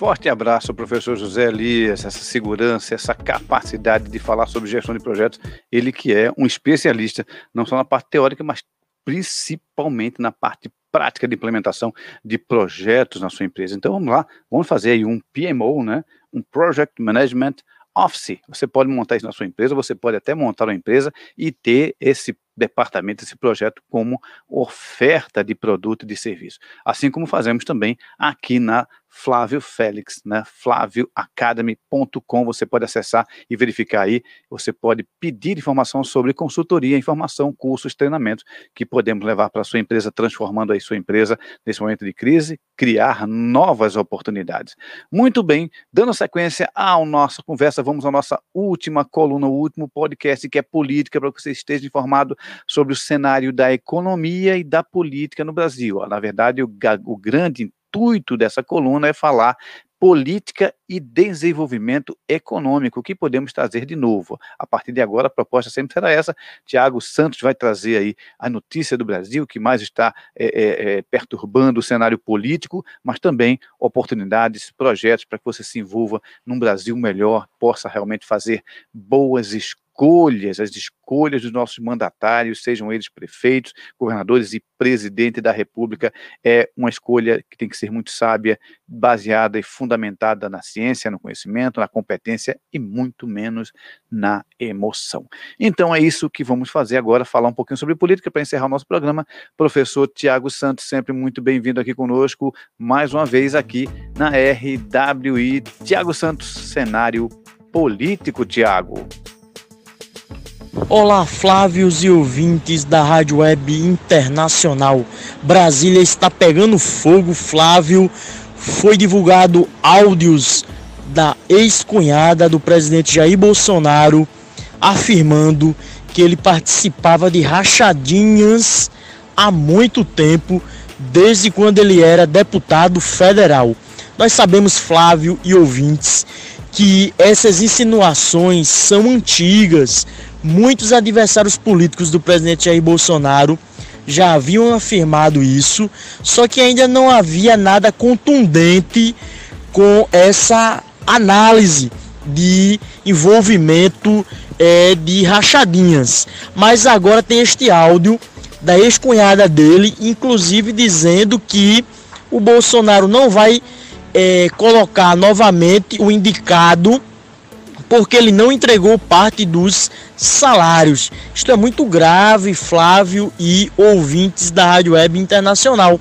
Forte abraço, professor José Elias, essa segurança, essa capacidade de falar sobre gestão de projetos. Ele que é um especialista, não só na parte teórica, mas principalmente na parte prática de implementação de projetos na sua empresa. Então vamos lá, vamos fazer aí um PMO, né? Um Project Management Office. Você pode montar isso na sua empresa, você pode até montar uma empresa e ter esse departamento, esse projeto como oferta de produto e de serviço. Assim como fazemos também aqui na Flávio Félix, né? flavioacademy.com, você pode acessar e verificar aí, você pode pedir informação sobre consultoria, informação, cursos, treinamentos que podemos levar para sua empresa, transformando aí sua empresa nesse momento de crise, criar novas oportunidades. Muito bem, dando sequência à nossa conversa, vamos à nossa última coluna, o último podcast que é política, para que você esteja informado sobre o cenário da economia e da política no Brasil. Na verdade, o, o grande intuito dessa coluna é falar política e desenvolvimento econômico, o que podemos trazer de novo. A partir de agora, a proposta sempre será essa. Tiago Santos vai trazer aí a notícia do Brasil, que mais está é, é, perturbando o cenário político, mas também oportunidades, projetos para que você se envolva num Brasil melhor, possa realmente fazer boas escolhas escolhas, as escolhas dos nossos mandatários, sejam eles prefeitos, governadores e presidente da República, é uma escolha que tem que ser muito sábia, baseada e fundamentada na ciência, no conhecimento, na competência e muito menos na emoção. Então é isso que vamos fazer agora, falar um pouquinho sobre política para encerrar o nosso programa. Professor Tiago Santos, sempre muito bem-vindo aqui conosco, mais uma vez aqui na RWI. Tiago Santos, cenário político, Tiago. Olá, Flávios e ouvintes da Rádio Web Internacional. Brasília está pegando fogo, Flávio. Foi divulgado áudios da ex-cunhada do presidente Jair Bolsonaro afirmando que ele participava de rachadinhas há muito tempo desde quando ele era deputado federal. Nós sabemos, Flávio e ouvintes, que essas insinuações são antigas. Muitos adversários políticos do presidente Jair Bolsonaro já haviam afirmado isso, só que ainda não havia nada contundente com essa análise de envolvimento é, de rachadinhas. Mas agora tem este áudio da ex-cunhada dele, inclusive dizendo que o Bolsonaro não vai é, colocar novamente o indicado porque ele não entregou parte dos salários. Isto é muito grave, Flávio e ouvintes da Rádio Web Internacional,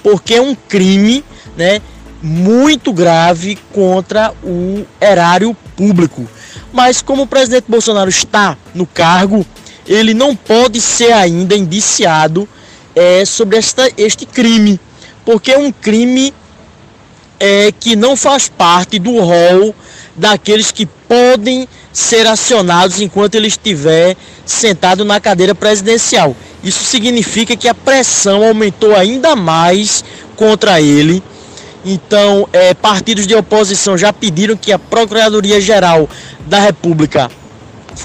porque é um crime, né, muito grave contra o erário público. Mas como o presidente Bolsonaro está no cargo, ele não pode ser ainda indiciado é, sobre esta, este crime, porque é um crime é, que não faz parte do rol daqueles que podem ser acionados enquanto ele estiver sentado na cadeira presidencial. Isso significa que a pressão aumentou ainda mais contra ele. Então, é, partidos de oposição já pediram que a Procuradoria-Geral da República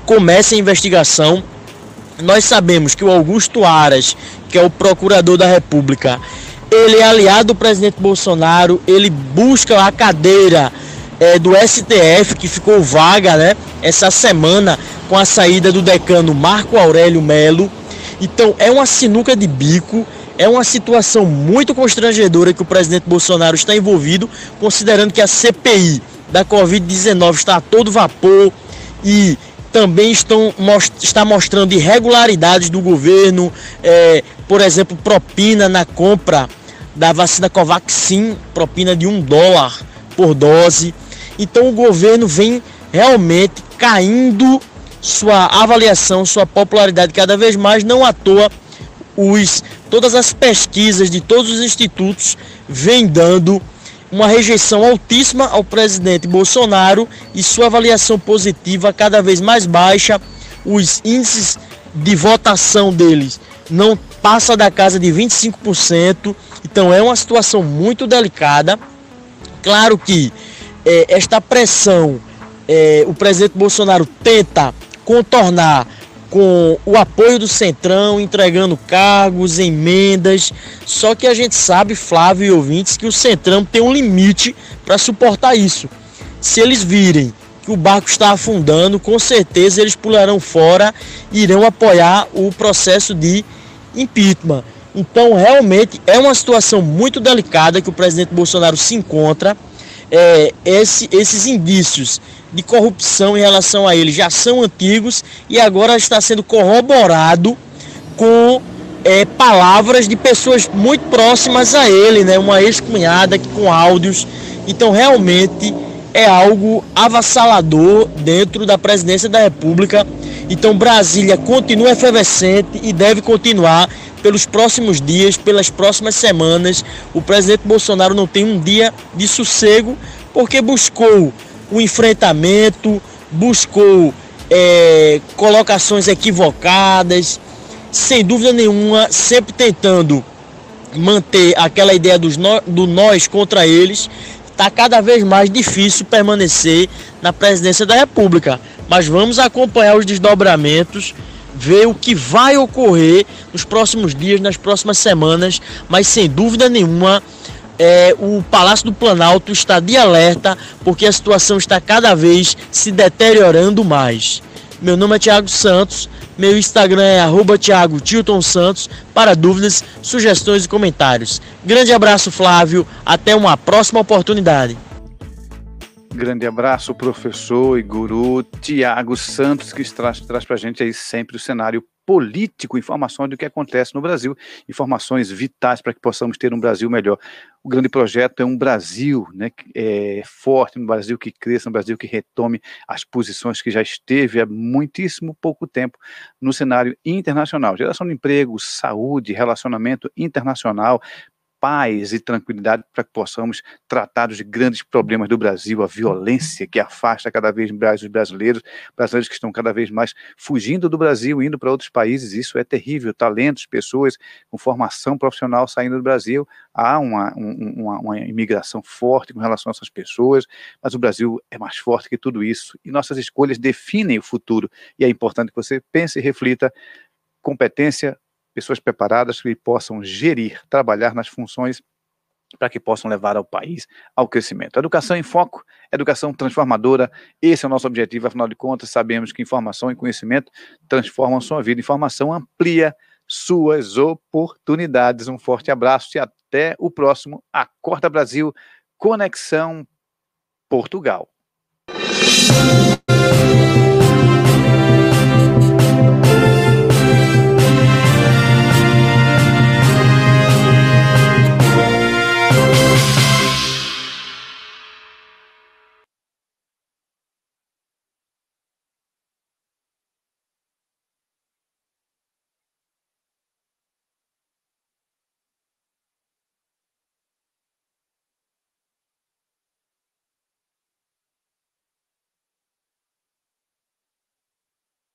comece a investigação. Nós sabemos que o Augusto Aras, que é o procurador da República, ele é aliado do presidente Bolsonaro, ele busca a cadeira é, do STF que ficou vaga, né? Essa semana com a saída do decano Marco Aurélio Melo. Então é uma sinuca de bico, é uma situação muito constrangedora que o presidente Bolsonaro está envolvido, considerando que a CPI da Covid-19 está a todo vapor e também estão, está mostrando irregularidades do governo, é, por exemplo, propina na compra da vacina Covaxin, propina de um dólar por dose. Então o governo vem realmente caindo sua avaliação, sua popularidade cada vez mais, não à toa os, todas as pesquisas de todos os institutos vêm dando uma rejeição altíssima ao presidente Bolsonaro e sua avaliação positiva cada vez mais baixa. Os índices de votação deles não passa da casa de 25%. Então é uma situação muito delicada. Claro que é, esta pressão é, o presidente Bolsonaro tenta contornar com o apoio do Centrão, entregando cargos, emendas. Só que a gente sabe, Flávio e ouvintes, que o Centrão tem um limite para suportar isso. Se eles virem que o barco está afundando, com certeza eles pularão fora e irão apoiar o processo de impeachment. Então, realmente é uma situação muito delicada que o presidente Bolsonaro se encontra. É, esse, esses indícios de corrupção em relação a ele já são antigos e agora está sendo corroborado com é, palavras de pessoas muito próximas a ele, né? Uma ex-cunhada com áudios. Então, realmente é algo avassalador dentro da presidência da República. Então, Brasília continua efervescente e deve continuar pelos próximos dias, pelas próximas semanas. O presidente Bolsonaro não tem um dia de sossego porque buscou o enfrentamento, buscou é, colocações equivocadas, sem dúvida nenhuma, sempre tentando manter aquela ideia dos no, do nós contra eles. Está cada vez mais difícil permanecer na presidência da República. Mas vamos acompanhar os desdobramentos ver o que vai ocorrer nos próximos dias, nas próximas semanas, mas sem dúvida nenhuma é, o Palácio do Planalto está de alerta porque a situação está cada vez se deteriorando mais. Meu nome é Thiago Santos, meu Instagram é arroba para dúvidas, sugestões e comentários. Grande abraço, Flávio. Até uma próxima oportunidade. Grande abraço, professor e guru Tiago Santos, que traz, traz para a gente aí sempre o cenário político, informações do que acontece no Brasil, informações vitais para que possamos ter um Brasil melhor. O grande projeto é um Brasil né, é, forte, um Brasil que cresça, um Brasil que retome as posições que já esteve há muitíssimo pouco tempo no cenário internacional. Geração de emprego, saúde, relacionamento internacional, paz e tranquilidade para que possamos tratar dos grandes problemas do Brasil, a violência que afasta cada vez mais os brasileiros, brasileiros que estão cada vez mais fugindo do Brasil, indo para outros países, isso é terrível, talentos, pessoas com formação profissional saindo do Brasil, há uma, uma, uma imigração forte com relação a essas pessoas, mas o Brasil é mais forte que tudo isso, e nossas escolhas definem o futuro, e é importante que você pense e reflita. Competência, pessoas preparadas que possam gerir, trabalhar nas funções para que possam levar ao país ao crescimento. Educação em foco, educação transformadora, esse é o nosso objetivo, afinal de contas, sabemos que informação e conhecimento transformam sua vida, informação amplia suas oportunidades. Um forte abraço e até o próximo Acorda Brasil Conexão Portugal.